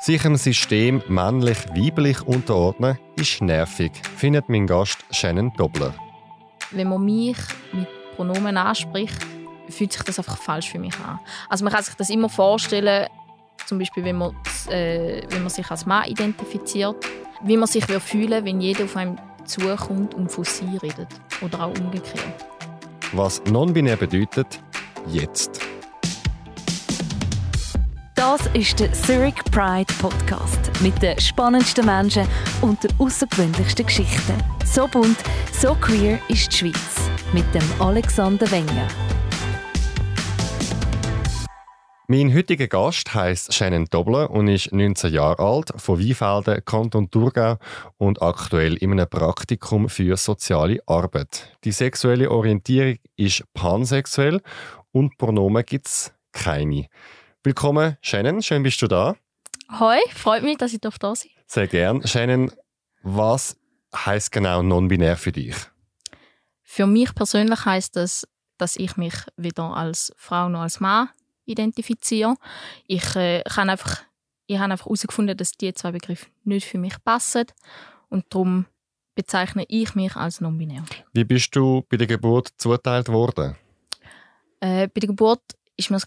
Sich im System männlich-weiblich unterordnen, ist nervig, findet mein Gast Shannon Dobler. Wenn man mich mit Pronomen anspricht, fühlt sich das einfach falsch für mich an. Also man kann sich das immer vorstellen, zum Beispiel wenn man, äh, wenn man sich als Mann identifiziert, wie man sich fühlen wenn jeder auf einem zukommt und von sie redet. Oder auch umgekehrt. Was non-binär bedeutet, jetzt. Das ist der Zurich Pride Podcast mit den spannendsten Menschen und den außergewöhnlichsten Geschichten. So bunt, so queer ist die Schweiz mit dem Alexander Wenger. Mein heutiger Gast heißt Shannon Dobler und ist 19 Jahre alt, von Weinfelden, Kanton Thurgau und aktuell in einem Praktikum für soziale Arbeit. Die sexuelle Orientierung ist pansexuell und Pronomen gibt es keine. Willkommen, Shannon. Schön bist du da. Hoi, freut mich, dass ich da sein Sehr gern. Shannon, was heißt genau non-binär für dich? Für mich persönlich heißt das, dass ich mich weder als Frau noch als Mann identifiziere. Ich, äh, kann einfach, ich habe einfach herausgefunden, dass diese zwei Begriffe nicht für mich passen und darum bezeichne ich mich als non-binär. Wie bist du bei der Geburt zuteilt worden? Äh, bei der Geburt ist mir das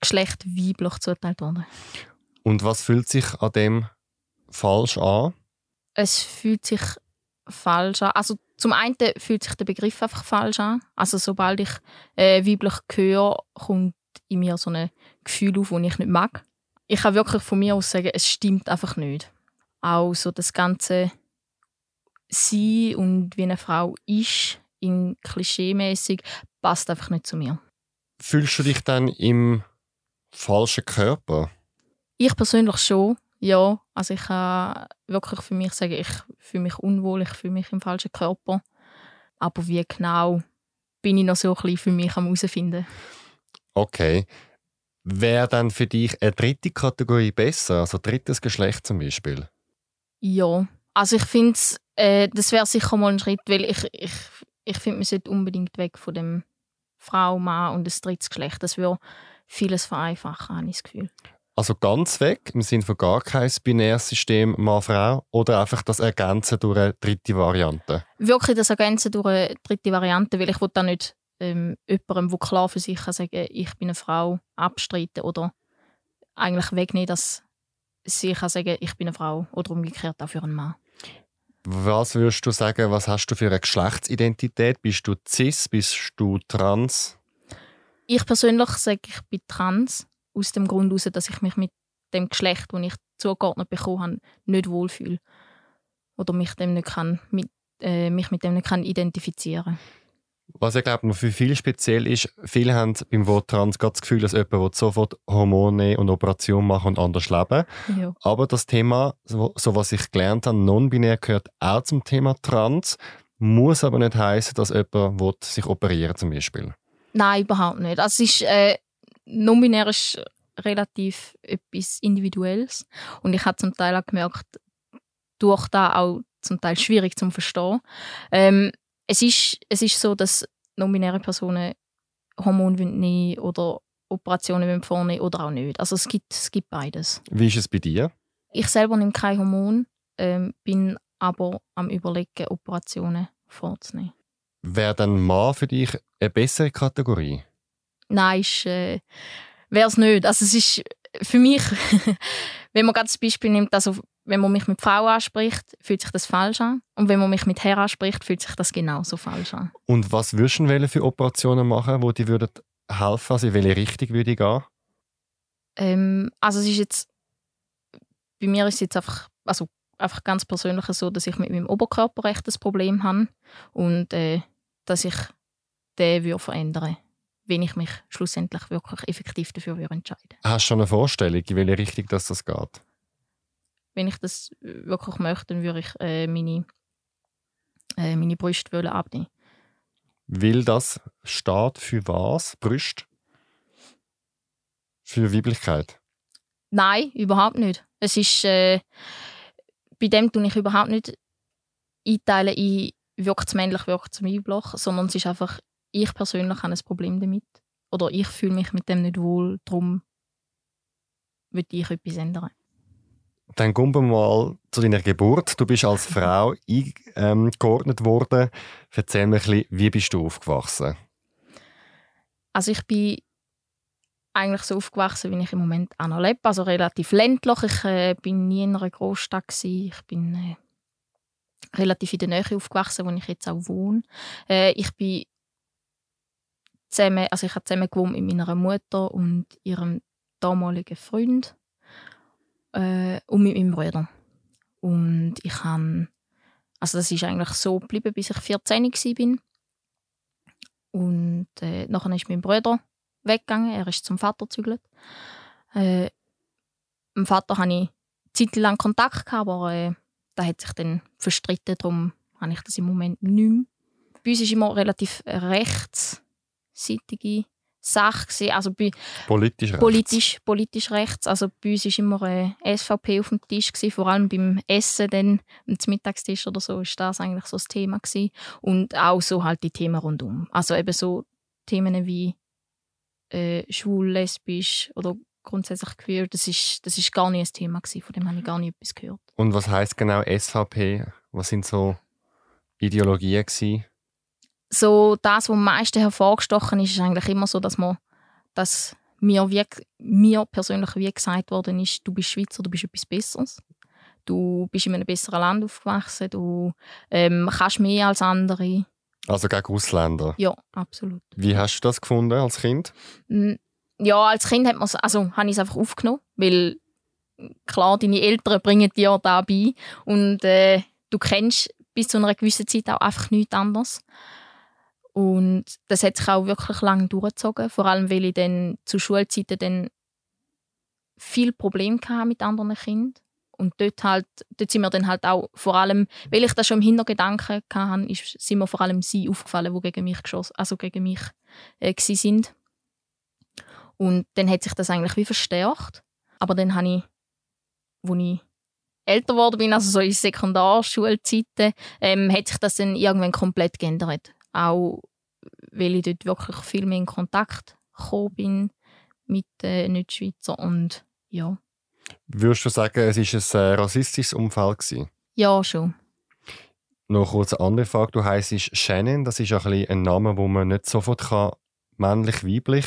Geschlecht weiblich zugeteilt worden. Und was fühlt sich an dem falsch an? Es fühlt sich falsch an. Also zum einen fühlt sich der Begriff einfach falsch an. Also sobald ich äh, weiblich höre, kommt in mir so ein Gefühl auf, das ich nicht mag. Ich kann wirklich von mir aus sagen, es stimmt einfach nicht. Auch so das ganze Sein und wie eine Frau ist, in klischeemäßig passt einfach nicht zu mir. Fühlst du dich dann im falschen Körper? Ich persönlich schon, ja. Also ich kann wirklich für mich sagen, ich fühle mich unwohl, ich fühle mich im falschen Körper. Aber wie genau, bin ich noch so ein bisschen für mich am herausfinden. Okay. Wäre dann für dich eine dritte Kategorie besser, also drittes Geschlecht zum Beispiel? Ja, also ich finde, äh, das wäre sicher mal ein Schritt, weil ich, ich, ich finde, man sollte unbedingt weg von dem Frau, Mann und das drittes Geschlecht. Das würde vieles vereinfachen, habe ich das Gefühl. Also ganz weg, im Sinne von gar kein binäres System Mann-Frau oder einfach das Ergänzen durch eine dritte Variante? Wirklich das Ergänzen durch eine dritte Variante, weil ich will da nicht ähm, jemandem, der klar für sich kann sagen ich bin eine Frau, abstreiten oder eigentlich wegnehmen, dass sie kann sagen ich bin eine Frau oder umgekehrt auch für einen Mann. Was würdest du sagen, was hast du für eine Geschlechtsidentität? Bist du cis, bist du trans? Ich persönlich sage, ich bin trans, aus dem Grund heraus, dass ich mich mit dem Geschlecht, das ich zugeordnet bekommen habe, nicht wohlfühle. Oder mich, dem nicht kann, mit, äh, mich mit dem nicht kann identifizieren was ich glaube, noch für viele speziell ist, viele haben beim Wort Trans das Gefühl, dass jemand sofort Hormone und Operationen machen und anders leben. Ja. Aber das Thema, so, so was ich gelernt habe, non-binär gehört auch zum Thema Trans, muss aber nicht heißen, dass jemand sich operieren zum Beispiel. Nein, überhaupt nicht. Also es ist, äh, non-binär ist relativ etwas Individuelles. Und ich habe zum Teil auch gemerkt, durch da auch zum Teil schwierig zu verstehen. Ähm, es, ist, es ist so, dass non-binäre Personen Hormone nehmen oder Operationen vornehmen oder auch nicht. Also es gibt, es gibt beides. Wie ist es bei dir? Ich selber nehme kein Hormon, ähm, bin aber am überlegen, Operationen vorzunehmen. Wäre dann Mann für dich eine bessere Kategorie? Nein, äh, wäre es nicht. Also es ist für mich, wenn man gerade das Beispiel nimmt, also wenn man mich mit Frau anspricht, fühlt sich das falsch an. Und wenn man mich mit Herr anspricht, fühlt sich das genauso falsch an. Und was würdest du für Operationen machen, wo die würden helfen? Also in welche Richtung würde ich gehen? Ähm, also es ist jetzt, bei mir ist es jetzt einfach, also einfach ganz persönlich so, dass ich mit meinem Oberkörper recht ein Problem habe und äh, dass ich den würde verändern wenn ich mich schlussendlich wirklich effektiv dafür entscheiden würde. Hast du schon eine Vorstellung, in welche Richtung das, das geht? Wenn ich das wirklich möchte, dann würde ich äh, meine, äh, meine Brüste abnehmen. Will das steht für was? Brüste? Für Weiblichkeit? Nein, überhaupt nicht. Es ist, äh, bei dem tue ich überhaupt nicht einteilen in wirkt es männlich, wirkt es weiblich, sondern es ist einfach, ich persönlich habe ein Problem damit. Oder ich fühle mich mit dem nicht wohl, darum würde ich etwas ändern. Dann kommen wir mal zu deiner Geburt. Du bist als Frau eingeordnet worden. Erzähl mir ein bisschen, wie bist du aufgewachsen? Also ich bin eigentlich so aufgewachsen, wie ich im Moment auch noch lebe. Also relativ ländlich. Ich äh, bin nie in einer Großstadt. Gewesen. Ich bin äh, relativ in der Nähe aufgewachsen, wo ich jetzt auch wohne. Äh, ich bin zusammen, also ich habe zusammen gewohnt mit meiner Mutter und ihrem damaligen Freund äh, und mit meinem Bruder. Und ich habe, also das ist eigentlich so geblieben, bis ich 14 war. Und äh, nachher ist mein Bruder weggegangen, er ist zum Vater gezügelt. Äh, mit dem Vater hatte ich zeitlang Kontakt, gehabt, aber äh, da hat sich dann verstritten, darum habe ich das im Moment nicht mehr. Bei uns ist immer relativ rechtsseitige Sache gewesen. Also bei politisch rechts. Politisch, politisch rechts. Also bei uns war immer eine SVP auf dem Tisch, gewesen, vor allem beim Essen, dann, am Mittagstisch oder so, ist das eigentlich so das Thema gewesen. Und auch so halt die Themen rundum. Also eben so Themen wie äh, schwul, lesbisch oder grundsätzlich queer, das ist, das ist gar nicht ein Thema gewesen, von dem habe ich gar nicht etwas gehört. Und was heißt genau SVP? Was sind so Ideologien gewesen? So das, was am meisten hervorgestochen ist, ist eigentlich immer so, dass man, dass mir, wie, mir persönlich wie gesagt worden ist, du bist Schweizer, du bist etwas Besseres. Du bist in einem besseren Land aufgewachsen, du ähm, kannst mehr als andere. Also gegen Ausländer? Ja, absolut. Wie hast du das gefunden als Kind? Ja, als Kind hat also, habe ich es einfach aufgenommen, weil klar, deine Eltern bringen dir da bei und äh, du kennst bis zu einer gewissen Zeit auch einfach nichts anderes. Und das hat sich auch wirklich lange durchgezogen, vor allem weil ich dann zu Schulzeiten dann viel Probleme mit anderen Kindern. Und dort, halt, dort sind mir dann halt auch vor allem, weil ich das schon im Hintergedanken hatte, ist, sind mir vor allem sie aufgefallen, die gegen mich geschossen, also gegen mich äh, sind. Und dann hat sich das eigentlich wie verstärkt. Aber dann habe ich, als ich älter geworden bin, also so in Sekundarschulzeiten, ähm, hat sich das dann irgendwann komplett geändert. Auch weil ich dort wirklich viel mehr in Kontakt gekommen bin mit äh, Nicht-Schweizer und ja. Würdest du sagen, es war ein rassistisches Umfeld? Gewesen? Ja, schon. Noch kurz eine andere Frage. Du heisst Shannon. Das ist ein, ein Name, den man nicht sofort kann, männlich, weiblich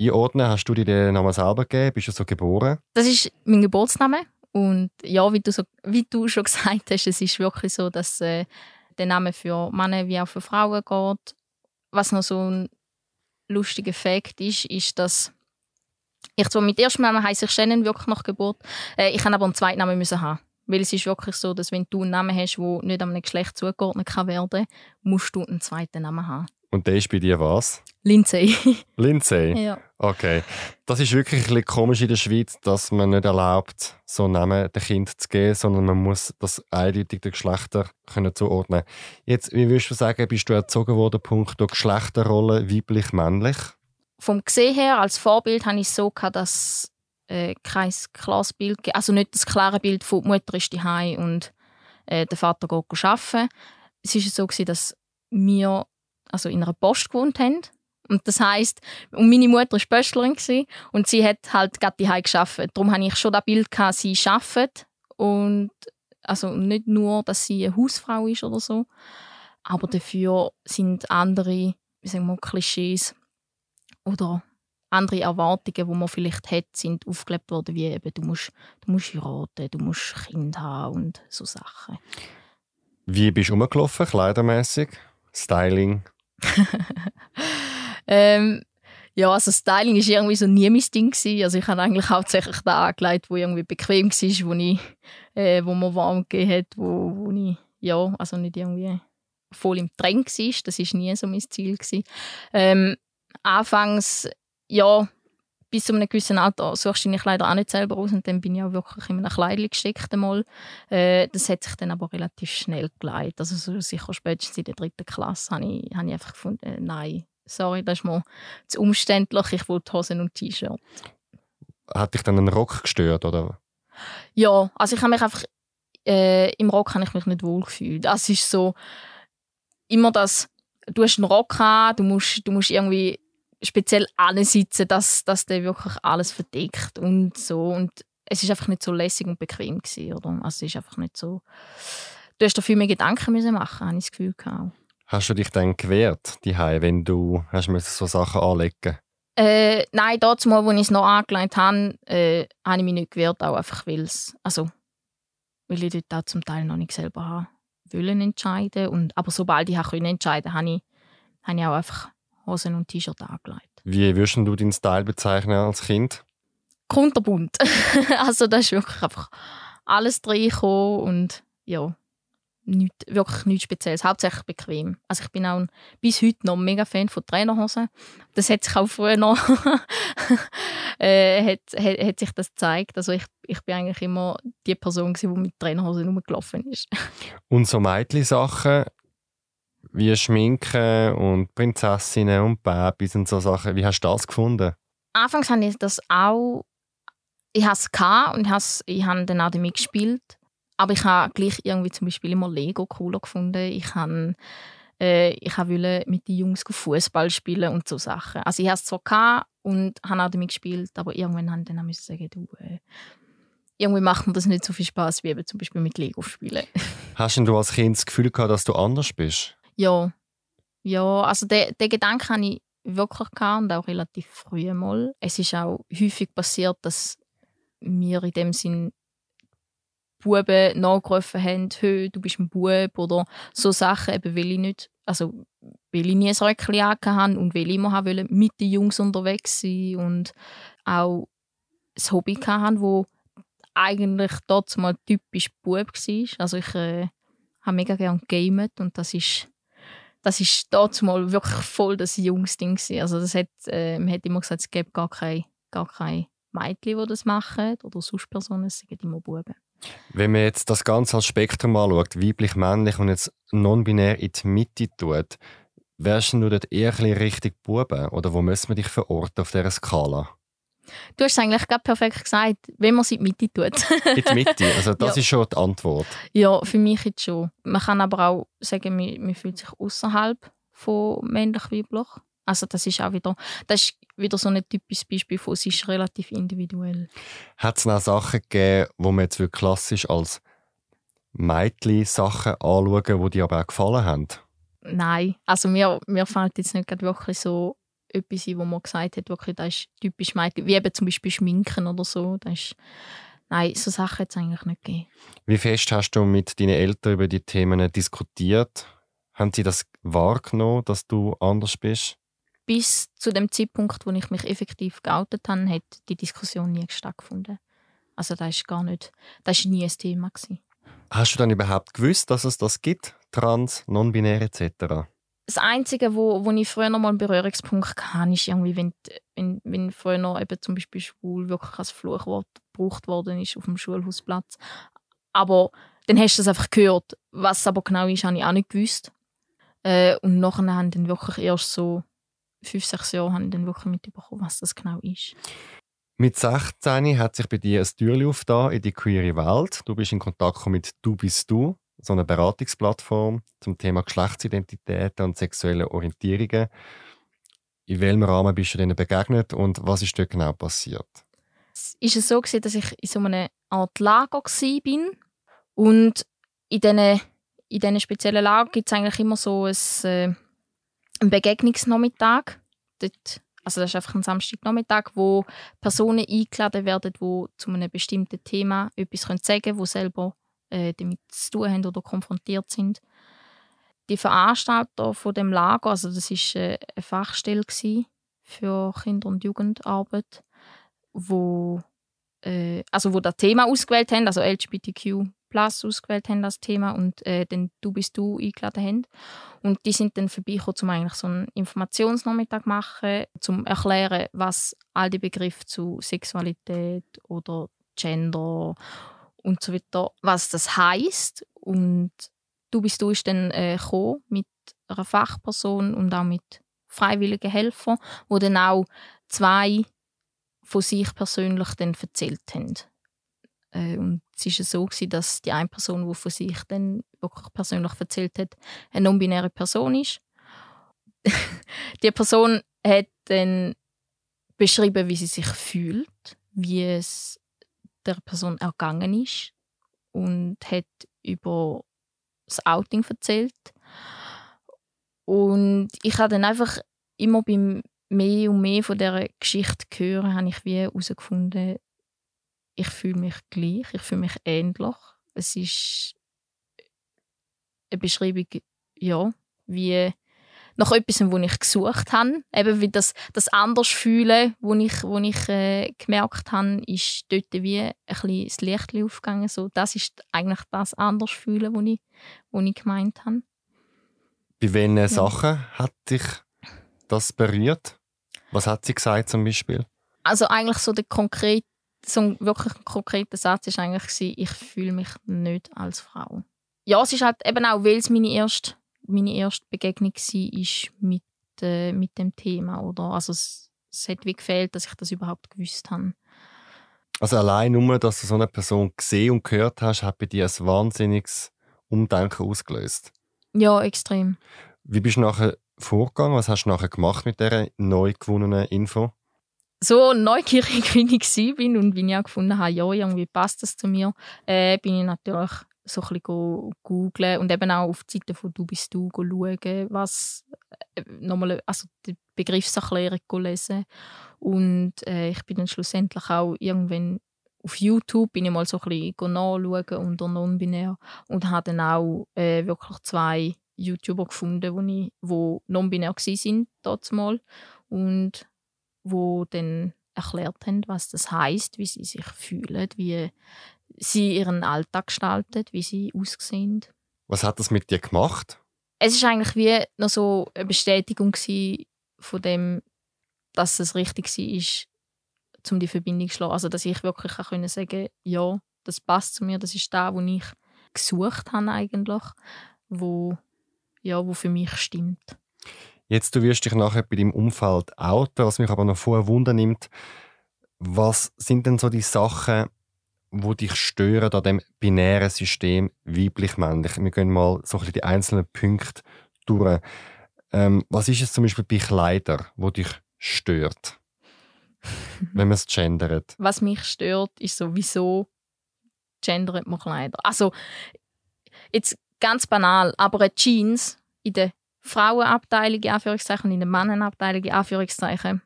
einordnen. Hast du dir den Namen selber gegeben? Bist du so geboren? Das ist mein Geburtsname. Und ja, wie du, so, wie du schon gesagt hast, es ist wirklich so, dass äh, der Name für Männer wie auch für Frauen geht. Was noch so ein lustiger Fakt ist, ist, dass ich zwar mit ersten Namen heiße ich Shannon wirklich nach Geburt, äh, ich habe aber einen zweiten Namen müssen haben. Weil es ist wirklich so, dass wenn du einen Namen hast, der nicht einem Geschlecht zugeordnet kann werden, musst du einen zweiten Namen haben. Und der ist bei dir was? Lindsay. Lindsay? ja. Okay. Das ist wirklich ein bisschen komisch in der Schweiz, dass man nicht erlaubt, so einen Namen dem Kind zu geben, sondern man muss das eindeutig den Geschlechter können zuordnen Jetzt, wie würdest du sagen, bist du erzogen worden, Punkt Geschlechterrolle, weiblich, männlich? Vom Gesehen her, als Vorbild, habe ich so gehabt, dass äh, kein klares Bild. Also nicht das klare Bild von die Mutter ist die und äh, der Vater geht arbeiten. Es war so, gewesen, dass wir also in einer Post gewohnt haben. Und das heisst, und meine Mutter war Pöstlerin und sie hat halt gerade die geschafft. Darum hatte ich schon das Bild, gehabt, sie arbeitet. Und also nicht nur, dass sie eine Hausfrau ist oder so, aber dafür sind andere, wie sagen wir, Klischees oder andere Erwartungen, die man vielleicht hat, sind aufgelebt worden, wie eben, du musst, du musst heiraten, du musst Kinder haben und so Sachen. Wie bist du rumgelaufen, kleidermäßig, Styling? ähm, ja, also Styling war irgendwie so nie mein Ding. Gewesen. Also ich habe eigentlich hauptsächlich da angelegt, wo irgendwie bequem war, wo, ich, äh, wo mir warm gegeben hat, wo, wo ich, ja, also nicht irgendwie voll im Trend war. Das war nie so mein Ziel. Ähm, anfangs, ja, bis zu einem gewissen Alter suchst du dich leider auch nicht selber aus und dann bin ich auch wirklich in einem Kleidchen gesteckt einmal. Äh, das hat sich dann aber relativ schnell geleitet. Also so sicher spätestens in der dritten Klasse habe ich, habe ich einfach gefunden, äh, nein, sorry, das ist mir zu umständlich, ich will Hosen und T-Shirt. Hat dich dann ein Rock gestört, oder? Ja, also ich habe mich einfach, äh, im Rock habe ich mich nicht wohl gefühlt. Das ist so, immer das, du hast einen Rock an, du musst, du musst irgendwie speziell ansitzen, dass, dass der wirklich alles verdeckt und so. Und es ist einfach nicht so lässig und bequem gewesen, oder? Also es ist einfach nicht so. Du hast dafür mehr Gedanken müssen machen, habe ich das Gefühl gehabt. Hast du dich dann gewehrt, die wenn du hast so Sachen anlegen? Äh, nein, dort mal, wo ich es noch angelegt habe, äh, habe ich mich nicht gewehrt, auch einfach weil es, also weil ich dort auch zum Teil noch nicht selber habe wollen entscheiden und aber sobald ich entscheiden konnte, habe ich, habe ich auch einfach Hosen und T-Shirt angelegt. Wie würdest du deinen Style bezeichnen als Kind? Kunterbunt. also da ist wirklich einfach alles reingekommen und ja, nicht, wirklich nichts Spezielles. Hauptsächlich bequem. Also ich bin auch bis heute noch mega Fan von Trainerhosen. Das hat sich auch früher noch äh, hat, hat, hat, sich das gezeigt. Also ich, ich bin eigentlich immer die Person, die mit Trainerhosen rumgelaufen ist. Und so Mädchen-Sachen wie Schminken und Prinzessinnen und Babys und so Sachen, wie hast du das gefunden? Anfangs habe ich das auch ich hatte es und ich habe dann auch damit gespielt. Aber ich habe gleich irgendwie zum Beispiel immer Lego cooler gefunden. Ich habe äh, ich wollte mit den Jungs Fußball spielen und so Sachen. Also ich hatte es zwar und habe auch damit gespielt, aber irgendwann haben dann müssen sagen, du, äh, irgendwie macht mir das nicht so viel Spaß wie eben zum Beispiel mit Lego spielen. Hast du als Kind das Gefühl gehabt, dass du anders bist? Ja, ja, also den, den Gedanken hatte ich wirklich gehabt und auch relativ früh mal. Es ist auch häufig passiert, dass mir in dem Sinn Buben nachgerufen haben, hey, du bist ein Bub oder so Sachen, eben weil ich nicht, also weil ich nie ein hatte und weil ich immer wollte, mit den Jungs unterwegs sein und auch ein Hobby hatte, wo eigentlich dort mal typisch Bub war. Also ich äh, habe mega gerne gamet und das ist das ist dort mal wirklich voll das Jungsding Also das hat, äh, man hat immer gesagt, es gibt gar keine, gar keine Mädchen, die das machen oder sonst Personen, es sind immer Buben. Wenn man jetzt das Ganze als Spektrum anschaut, weiblich, männlich und jetzt non-binär in die Mitte tut, wärst du dort eher ein richtig Buben? Oder wo müssen wir dich verorten auf dieser Skala? Du hast es eigentlich gerade perfekt gesagt, wenn man es in die Mitte tut. in die Mitte, also das ja. ist schon die Antwort. Ja, für mich jetzt schon. Man kann aber auch sagen, man, man fühlt sich außerhalb von männlich-weiblich. Also das ist auch wieder, das ist wieder so ein typisches Beispiel von, es ist relativ individuell. Hat es auch Sachen gegeben, wo man jetzt klassisch als Mädchen Sachen anschauen, die dir aber auch gefallen haben? Nein, also mir, mir fällt jetzt nicht wirklich so etwas ein, wo man gesagt hat, wirklich, das ist typisch Mädchen, wie eben zum Beispiel Schminken oder so. Das ist, nein, so Sachen hat es eigentlich nicht gegeben. Wie fest hast du mit deinen Eltern über die Themen diskutiert? Haben sie das wahrgenommen, dass du anders bist? Bis zu dem Zeitpunkt, wo ich mich effektiv geoutet habe, hat die Diskussion nie stattgefunden. Also das ist gar nicht, das ist nie ein Thema gewesen. Hast du dann überhaupt gewusst, dass es das gibt, trans, non-binär etc.? Das Einzige, wo, wo ich früher noch mal einen Berührungspunkt hatte, ist irgendwie, wenn, wenn, wenn früher noch eben zum Beispiel schwul wirklich als Fluchwort gebraucht worden ist auf dem Schulhausplatz. Aber dann hast du das einfach gehört. Was aber genau ist, habe ich auch nicht gewusst. Äh, und nachher haben dann wirklich erst so fünf, sechs Jahren habe ich dann wirklich mitbekommen, was das genau ist. Mit 16 hat sich bei dir ein Türchen aufgetan in die queere Welt. Du bist in Kontakt mit «Du bist du», so einer Beratungsplattform zum Thema Geschlechtsidentitäten und sexuelle Orientierungen. In welchem Rahmen bist du denen begegnet und was ist dort genau passiert? Es war so, dass ich in so einer Art Lager war. Und in diesen, in diesen speziellen Lager gibt es eigentlich immer so ein äh, ein Begegnungsnachmittag. Dort, also das ist einfach ein Samstagnachmittag, wo Personen eingeladen werden, die zu einem bestimmten Thema etwas sagen können, die selber äh, damit zu tun haben oder konfrontiert sind. Die Veranstalter von dem Lager, also das ist äh, eine Fachstelle für Kinder- und Jugendarbeit, wo äh, also wo das Thema ausgewählt haben, also LGBTQ Plus ausgewählt haben als Thema und äh, dann «Du bist du» eingeladen haben. Und die sind dann vorbeigekommen, um eigentlich so einen Informationsnachmittag zu machen, zum erklären, was all die Begriffe zu Sexualität oder Gender und so weiter, was das heißt und «Du bist du» ist dann äh, mit einer Fachperson und auch mit freiwilligen Helfern, wo dann auch zwei von sich persönlich dann erzählt haben äh, und es war so, gewesen, dass die eine Person, die von sich dann wirklich persönlich erzählt hat, eine non-binäre Person ist. die Person hat dann beschrieben, wie sie sich fühlt, wie es der Person ergangen ist und hat über das Outing erzählt. Und ich habe dann einfach immer beim mehr und mehr von dieser Geschichte hören, habe ich wie herausgefunden, ich fühle mich gleich, ich fühle mich ähnlich. Es ist eine Beschreibung, ja, wie nach etwas, wo ich gesucht habe. Eben wie das, das anders fühlen, wo ich, wo ich äh, gemerkt habe, ist dort wie ein bisschen das Licht aufgegangen. So, das ist eigentlich das anders fühlen, wo ich, wo ich gemeint habe. Bei welchen ja. Sachen hat dich das berührt? Was hat sie gesagt zum Beispiel? Also eigentlich so der konkrete, so ein wirklich konkreter Satz ist eigentlich ich fühle mich nicht als Frau. Ja, es ist halt eben auch, weil es meine erste meine erste Begegnung war mit, äh, mit dem Thema. Oder? Also es, es hat wie gefehlt, dass ich das überhaupt gewusst habe. Also allein nur, dass du so eine Person gesehen und gehört hast, hat bei dir ein wahnsinniges Umdenken ausgelöst. Ja, extrem. Wie bist du nachher vorgegangen? Was hast du nachher gemacht mit dieser neu gewonnenen Info? So neugierig, wie ich war und wie ich auch gefunden habe, ja, irgendwie passt das zu mir, äh, bin ich natürlich so ein bisschen googlen und eben auch auf die Seite von «Du bist du» schauen, was äh, nochmal, also die Begriffserklärung lesen. Und äh, ich bin dann schlussendlich auch irgendwann auf YouTube bin ich mal so ein bisschen nachschauen unter non-binär und habe dann auch äh, wirklich zwei YouTuber gefunden, wo, ich, wo non-binär waren, mal und wo dann erklärt haben, was das heißt, wie sie sich fühlen, wie sie ihren Alltag gestaltet, wie sie aussehen. Was hat das mit dir gemacht? Es ist eigentlich wie noch so eine Bestätigung von dem, dass es richtig war, um die Verbindung zu schlagen. Also, dass ich wirklich auch können sagen ja, das passt zu mir, das ist da, wo ich gesucht habe eigentlich, wo, ja, wo für mich stimmt. Jetzt, du wirst dich nachher bei deinem Umfeld outen, was mich aber noch vorher Wunder nimmt. Was sind denn so die Sachen, wo dich stören an dem binären System weiblich-männlich? Wir gehen mal so ein bisschen die einzelnen Punkte durch. Ähm, was ist es zum Beispiel bei Kleidern, wo dich stört? wenn man es gendert. Was mich stört, ist sowieso gendert man Kleider. Also, jetzt ganz banal, aber eine Jeans in der Frauenabteilung, in Anführungszeichen, und in der Mannenabteilung, in Anführungszeichen,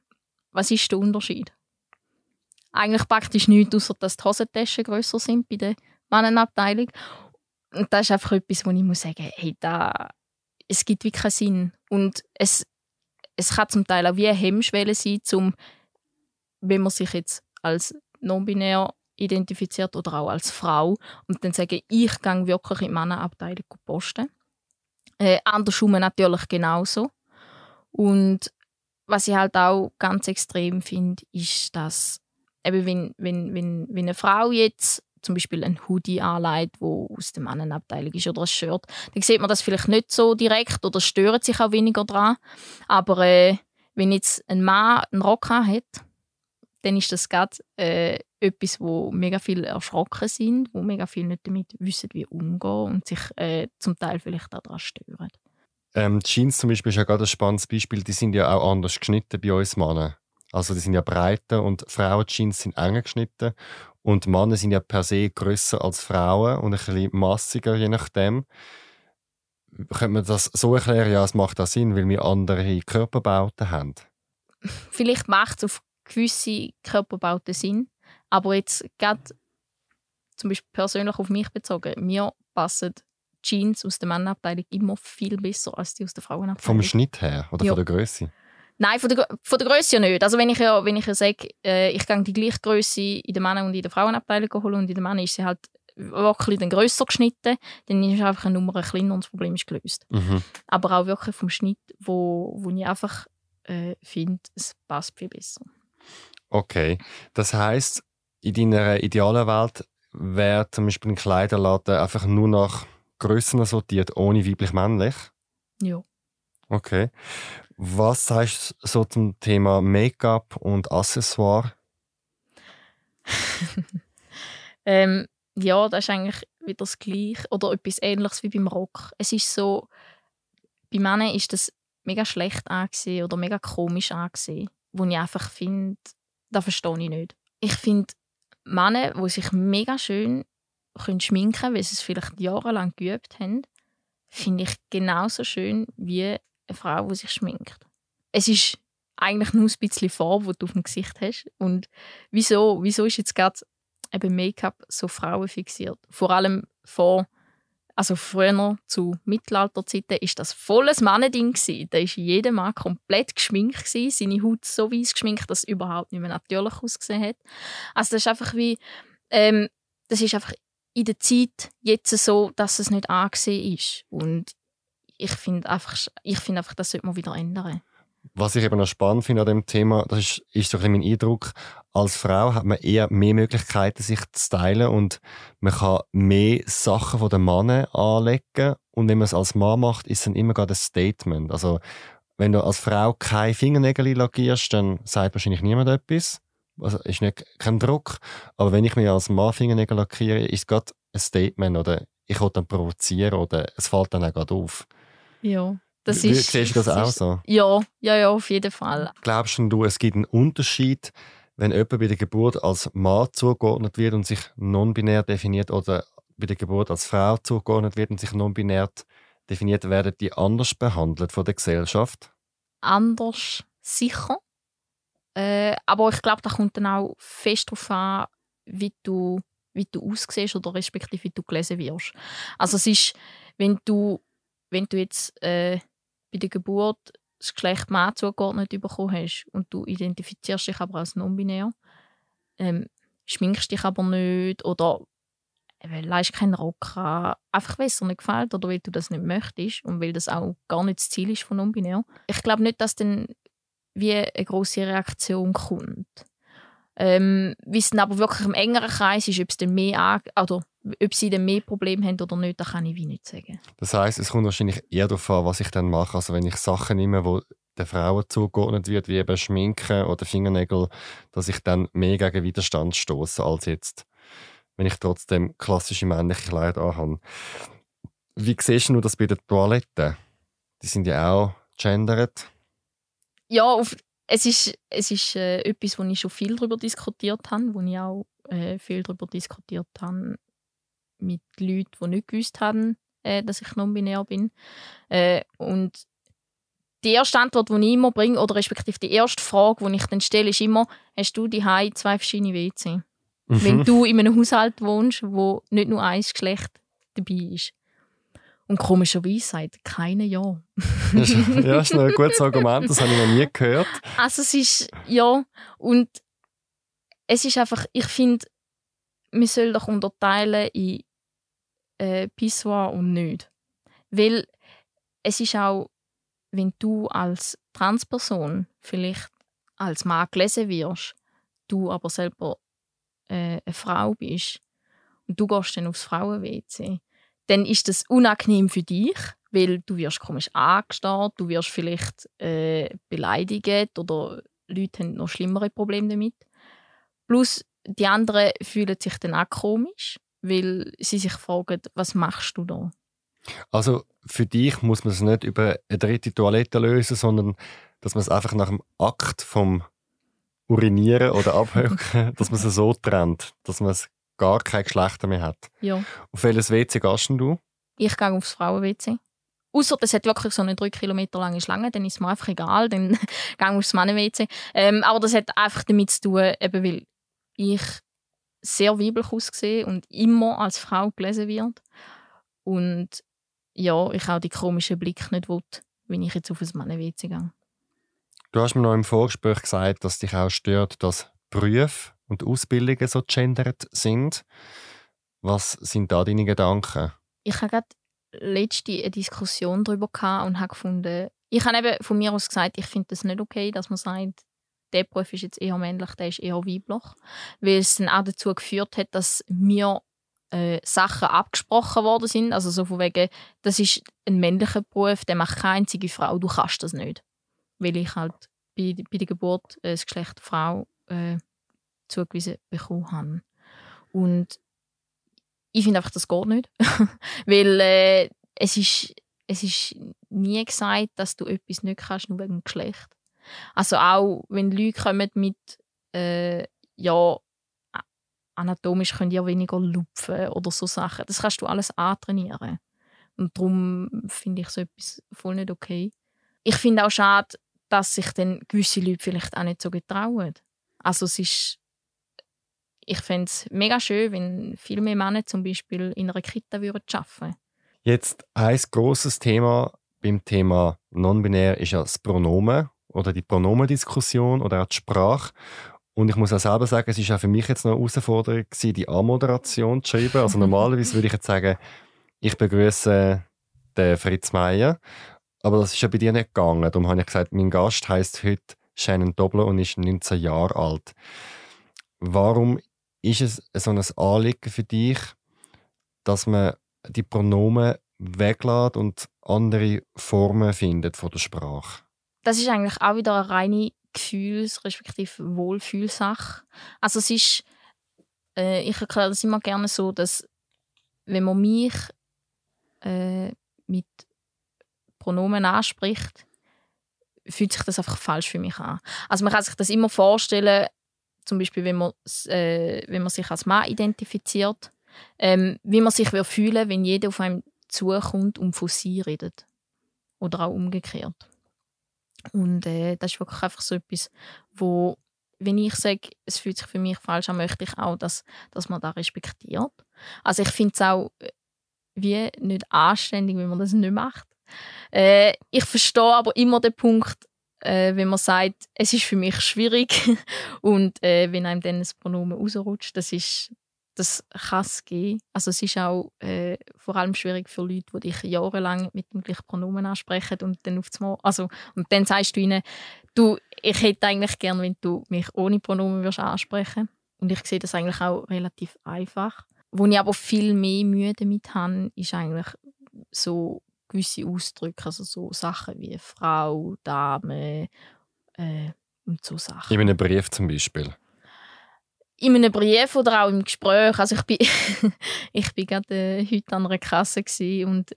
was ist der Unterschied? eigentlich praktisch nichts, außer dass die Hosentaschen grösser sind bei der Mannenabteilung. Und das ist einfach etwas, wo ich muss sagen, hey, da, es gibt wirklich keinen Sinn. Und es, es kann zum Teil auch wie eine Hemmschwelle sein, zum, wenn man sich jetzt als non-binär identifiziert oder auch als Frau und dann sagen, ich gehe wirklich in die Mannenabteilung posten. Äh, andersrum natürlich genauso. Und was ich halt auch ganz extrem finde, ist, dass eben wenn, wenn, wenn, wenn eine Frau jetzt zum Beispiel ein Hoodie anlegt, wo aus der Mannenabteilung ist oder ein Shirt, dann sieht man das vielleicht nicht so direkt oder stört sich auch weniger dran. Aber äh, wenn jetzt ein Mann einen Rock hat, dann ist das gerade äh, etwas, wo mega viel erschrocken sind, wo mega viel nicht damit wissen, wie umgehen und sich äh, zum Teil vielleicht daran stören. Ähm, die Jeans zum Beispiel ist ja gerade ein spannendes Beispiel. Die sind ja auch anders geschnitten bei uns Männern. Also die sind ja breiter und Frauenjeans sind enger geschnitten und Männer sind ja per se grösser als Frauen und ein bisschen massiger je nachdem. Könnte man das so erklären, ja, es macht auch Sinn, weil wir andere Körperbauten haben? Vielleicht macht es auf gewisse Körperbauten Sinn, aber jetzt gerade zum Beispiel persönlich auf mich bezogen, mir passen Jeans aus der Männerabteilung immer viel besser als die aus der Frauenabteilung. Vom Schnitt her oder ja. von der Größe? Nein, von der, von der Größe ja nicht. Also wenn ich ja, wenn ich ja sage, äh, ich gehe die gleiche Größe in der Männer- und in der Frauenabteilung holen und in der Männer ist sie halt wirklich dann grösser geschnitten, dann ist einfach eine Nummer kleiner und das Problem ist gelöst. Mhm. Aber auch wirklich vom Schnitt, wo, wo ich einfach äh, finde, es passt viel besser. Okay, das heißt, in deiner idealen Welt wäre zum Beispiel ein Kleiderladen einfach nur nach Grössen sortiert, ohne weiblich-männlich? Ja. Okay. Was sagst du so zum Thema Make-up und Accessoire? ähm, ja, das ist eigentlich wieder das Gleiche oder etwas Ähnliches wie beim Rock. Es ist so, bei Männern ist das mega schlecht angesehen oder mega komisch angesehen, wo ich einfach finde, das verstehe ich nicht. Ich finde, Männer, die sich mega schön können schminken können, weil sie es vielleicht jahrelang geübt haben, finde ich genauso schön wie eine Frau, die sich schminkt. Es ist eigentlich nur ein bisschen Farbe, die du auf dem Gesicht hast. Und wieso, wieso ist jetzt gerade Make-up so Frauen fixiert? Vor allem vor, also früher zu Mittelalterzeiten ist das volles Mannending gewesen. Da ist jeder Mann komplett geschminkt gewesen, seine Haut so weiß geschminkt, dass es überhaupt nicht mehr natürlich ausgesehen hat. Also das ist einfach wie, ähm, das ist einfach in der Zeit jetzt so, dass es nicht angesehen ist. Und ich finde einfach, ich finde einfach, das sollte man wieder ändern. Was ich eben noch spannend finde an dem Thema, das ist, ist so ein mein Eindruck, als Frau hat man eher mehr Möglichkeiten, sich zu stylen und man kann mehr Sachen von den Männern anlegen und wenn man es als Mann macht, ist es dann immer gerade ein Statement. Also wenn du als Frau keine Fingernägel lackierst, dann sagt wahrscheinlich niemand etwas. Also ist nicht kein Druck. Aber wenn ich mir als Mann Fingernägel lackiere, ist es gerade ein Statement oder ich will dann provozieren oder es fällt dann auch gerade auf. Ja. Das ist, siehst du das, auch ist, so? Ja, ja, ja, auf jeden Fall. Glaubst du, es gibt einen Unterschied, wenn jemand bei der Geburt als Mann zugeordnet wird und sich non-binär definiert oder bei der Geburt als Frau zugeordnet wird und sich non-binär definiert, werden die anders behandelt von der Gesellschaft? Anders, sicher. Äh, aber ich glaube, da kommt dann auch fest darauf an, wie du, wie du aussiehst oder respektive wie du gelesen wirst. Also es ist, wenn du, wenn du jetzt äh, bei der Geburt das Geschlecht Mann zugeordnet bekommen hast und du identifizierst dich aber als non-binär, ähm, schminkst dich aber nicht oder äh, leist keinen Rock an, einfach weil es dir nicht gefällt oder weil du das nicht möchtest und weil das auch gar nicht das Ziel ist von non-binär. Ich glaube nicht, dass dann wie eine große Reaktion kommt. Ähm, wie es aber wirklich im engeren Kreis ist, ob es dann mehr oder ob sie dann mehr Probleme haben oder nicht, das kann ich wie nicht sagen. Das heißt, es kommt wahrscheinlich eher darauf an, was ich dann mache. Also wenn ich Sachen nehme, wo den Frauen zugeordnet wird, wie eben Schminken oder Fingernägel, dass ich dann mehr gegen Widerstand stoße, als jetzt, wenn ich trotzdem klassische männliche Kleider anhabe. Wie siehst du das bei den Toiletten? Die sind ja auch gendert. Ja, auf, es ist, es ist äh, etwas, wo ich schon viel darüber diskutiert habe, wo ich auch äh, viel darüber diskutiert habe mit Leuten, die nicht gewusst haben, äh, dass ich non-binär bin. Äh, und die erste Antwort, die ich immer bringe, oder respektive die erste Frage, die ich dann stelle, ist immer, hast du die zwei verschiedene WC? Mhm. Wenn du in einem Haushalt wohnst, wo nicht nur ein Geschlecht dabei ist. Und komischerweise sagt keiner Ja. ja, das ist ein gutes Argument, das habe ich noch nie gehört. Also es ist, ja, und es ist einfach, ich finde, man soll doch unterteilen in äh, Pissoir und nicht. Weil es ist auch, wenn du als Transperson vielleicht als Mann gelesen wirst, du aber selber äh, eine Frau bist und du gehst dann aufs Frauen-WC, dann ist das unangenehm für dich, weil du wirst komisch angestarrt, du wirst vielleicht äh, beleidigt oder Leute haben noch schlimmere Probleme damit. Plus die anderen fühlen sich dann auch komisch, weil sie sich fragen, was machst du da? Also für dich muss man es nicht über eine dritte Toilette lösen, sondern dass man es einfach nach dem Akt vom Urinieren oder Abhöcken, dass man es so trennt, dass man es gar kein Geschlechter mehr hat. Ja. Auf welches WC gehst du? Ich gehe aufs Frauen-WC. Außer es hat wirklich so eine drei Kilometer lange Schlange, dann ist es mir einfach egal, dann gehe ich aufs Mannen-WC. Ähm, aber das hat einfach damit zu tun, eben weil ich sehr weiblich aussehe und immer als Frau gelesen wird. Und ja, ich auch die komischen Blick nicht will, wenn ich jetzt auf ein Mannen-WC gehe. Du hast mir noch im Vorgespräch gesagt, dass dich auch stört, dass Berufe und Ausbildungen so gendert sind. Was sind da deine Gedanken? Ich habe gerade letzte eine Diskussion darüber und habe gefunden, ich habe eben von mir aus gesagt, ich finde das nicht okay, dass man sagt, der Beruf ist jetzt eher männlich, der ist eher weiblich, weil es dann auch dazu geführt hat, dass mir äh, Sachen abgesprochen worden sind, also so von wegen, das ist ein männlicher Beruf, der macht keine einzige Frau, du kannst das nicht, weil ich halt bei, bei der Geburt äh, das Geschlecht Frau äh, zugewiesen bekommen habe. Und ich finde einfach, das geht nicht. Weil äh, es, ist, es ist nie gesagt, dass du etwas nicht kannst, nur wegen Geschlecht. Also auch, wenn Leute kommen mit, äh, ja, anatomisch könnt ihr weniger lupfen oder so Sachen. Das kannst du alles antrainieren. Und darum finde ich so etwas voll nicht okay. Ich finde auch schade, dass sich dann gewisse Leute vielleicht auch nicht so getrauen. Also es ist ich fände es mega schön, wenn viel mehr Männer zum Beispiel in einer Kita würden arbeiten Jetzt ein großes Thema beim Thema Non-binär ist ja das Pronomen oder die Pronomendiskussion oder auch die Sprache. Und ich muss auch selber sagen, es war auch für mich jetzt noch eine Herausforderung, die Anmoderation zu schreiben. Also normalerweise würde ich jetzt sagen, ich begrüße den Fritz Meier. Aber das ist ja bei dir nicht gegangen. Darum habe ich gesagt, mein Gast heißt heute Shannon Dobler und ist 19 Jahre alt. Warum ist es so ein Anliegen für dich, dass man die Pronomen weglässt und andere Formen findet von der Sprache? Das ist eigentlich auch wieder eine reine Gefühls- respektive Wohlfühlsache. Also es ist, äh, ich erkläre das immer gerne so, dass wenn man mich äh, mit Pronomen anspricht, fühlt sich das einfach falsch für mich an. Also man kann sich das immer vorstellen, zum Beispiel wenn man, äh, wenn man sich als Mann identifiziert, ähm, wie man sich fühlen wenn jeder auf einem zukommt und von sie redet. Oder auch umgekehrt. Und äh, das ist wirklich einfach so etwas, wo, wenn ich sage, es fühlt sich für mich falsch an, möchte ich auch, dass, dass man das respektiert. Also ich finde es auch äh, wie nicht anständig, wenn man das nicht macht. Äh, ich verstehe aber immer den Punkt, äh, wenn man sagt, es ist für mich schwierig und äh, wenn einem dann das Pronomen rausrutscht, das ist das kann es geben. Also es ist auch äh, vor allem schwierig für Leute, die dich jahrelang mit dem gleichen Pronomen ansprechen und dann auf Mal, also und dann sagst du ihnen, du, ich hätte eigentlich gern, wenn du mich ohne Pronomen würdest ansprechen. Und ich sehe das eigentlich auch relativ einfach. Wo ich aber viel mehr Mühe damit habe, ist eigentlich so gewisse Ausdrücke, also so Sachen wie Frau, Dame äh, und so Sachen. In einem Brief zum Beispiel? In einem Brief oder auch im Gespräch. Also ich bin, ich bin gerade äh, heute an einer Kasse und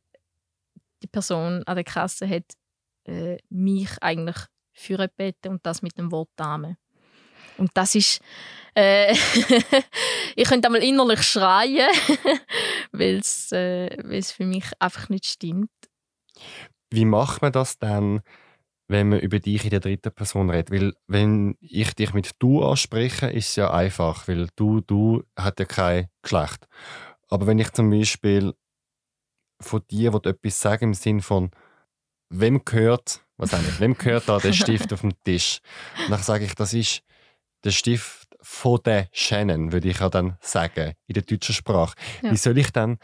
die Person an der Kasse hat äh, mich eigentlich für gebeten und das mit dem Wort Dame. Und das ist. Äh, ich könnte einmal innerlich schreien, weil es äh, für mich einfach nicht stimmt. Wie macht man das dann, wenn man über dich in der dritten Person redet? Weil, wenn ich dich mit du anspreche, ist es ja einfach, weil du, du hat ja kein Geschlecht. Aber wenn ich zum Beispiel von dir etwas sage im Sinn von, wem gehört, was eigentlich, wem gehört da der Stift auf dem Tisch? Und dann sage ich, das ist der Stift von der Shannon, würde ich auch dann sagen, in der deutschen Sprache. Ja. Wie soll ich dann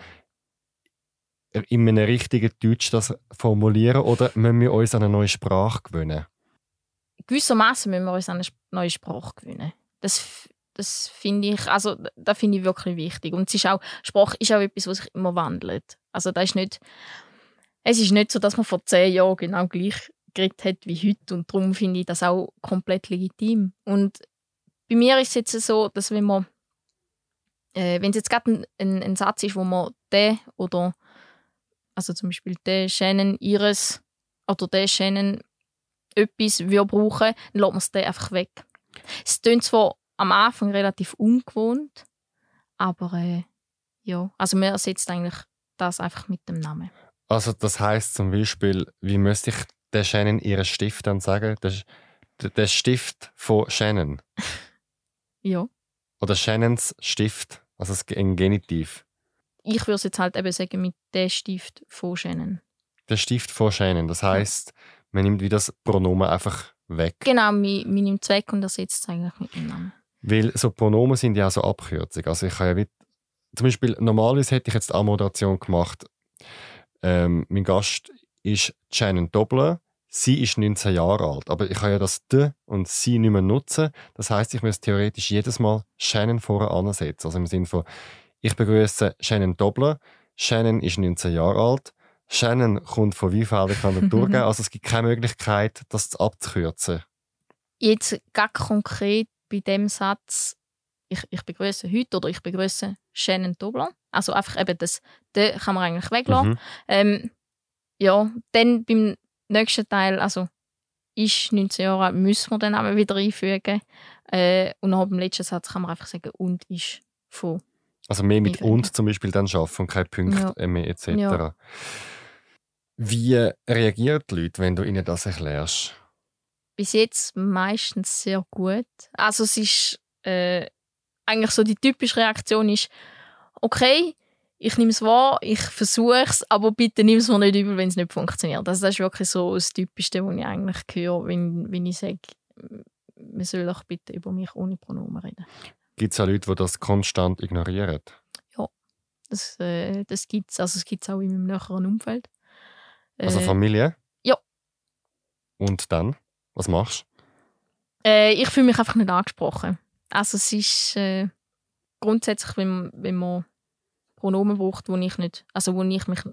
in einem richtigen Deutsch das formulieren oder müssen wir uns an eine neue Sprache gewöhnen? Gewissermaßen müssen wir uns an eine neue Sprache gewöhnen. Das, das finde ich, also da finde ich wirklich wichtig. Und es ist auch, Sprache ist auch etwas, was sich immer wandelt. Also da ist nicht, es ist nicht so, dass man vor zehn Jahren genau gleich geredet hat wie heute und darum finde ich das auch komplett legitim. Und bei mir ist es jetzt so, dass wenn man, äh, wenn es jetzt gerade ein, ein, ein, Satz ist, wo man der oder also zum Beispiel der Shannon ihres oder der Shannon etwas wir brauchen, dann lässt man es einfach weg. Es klingt zwar am Anfang relativ ungewohnt, aber äh, ja, also man ersetzt eigentlich das einfach mit dem Namen. Also das heißt zum Beispiel, wie müsste ich der Shannon ihren Stift dann sagen? Der, der Stift von Shannon. Ja. Oder Shannons Stift, also ein Genitiv. Ich würde es jetzt halt eben sagen mit dem Stift von Shannon. Der Stift von Shannon, das heißt, man nimmt wieder das Pronomen einfach weg. Genau, man, man nimmt es weg und ersetzt es eigentlich mit dem Namen. Weil so Pronomen sind ja auch so Abkürzungen. Also ich habe ja zum Beispiel, normalerweise hätte ich jetzt eine Moderation gemacht, ähm, mein Gast ist Shannon Dobler sie ist 19 Jahre alt, aber ich kann ja das «de» und «sie» nicht mehr nutzen. Das heißt, ich muss theoretisch jedes Mal Shannon vorher ansetzen. Also im Sinne von, ich begrüße Shannon Dobler. Shannon ist 19 Jahre alt. Shannon kommt von Weinfelden, kann der durchgehen. Also es gibt keine Möglichkeit, das abzukürzen. Jetzt ganz konkret bei dem Satz, ich, ich begrüße heute oder ich begrüße Shannon Dobler. Also einfach eben das «de» kann man eigentlich weglassen. Mhm. Ähm, ja, dann beim nächsten Teil, also ist 19 Jahre alt, müssen wir dann aber wieder einfügen. Äh, und nach dem letzten Satz kann man einfach sagen, und ist von Also mehr mit und zum Beispiel dann arbeiten und keine Punkte Ja. mehr etc. Ja. Wie reagieren die Leute, wenn du ihnen das erklärst? bis jetzt meistens sehr gut. Also es ist äh, eigentlich so die typische Reaktion ist, okay, ich nehme es wahr, ich versuche es, aber bitte nimm es mir nicht übel, wenn es nicht funktioniert. Also das ist wirklich so das Typischste, was ich eigentlich höre, wenn, wenn ich sage, man soll doch bitte über mich ohne Pronomen reden. Gibt es auch Leute, die das konstant ignorieren? Das, äh, das gibt es. Also es gibt es auch in meinem näheren Umfeld. Also Äh, Familie? ja. Und dann? Was machst Äh, ich fühle mich einfach nicht angesprochen. Also es ist äh, grundsätzlich, wenn, wenn man Pronomen braucht, wo ich nicht, also wo ich mich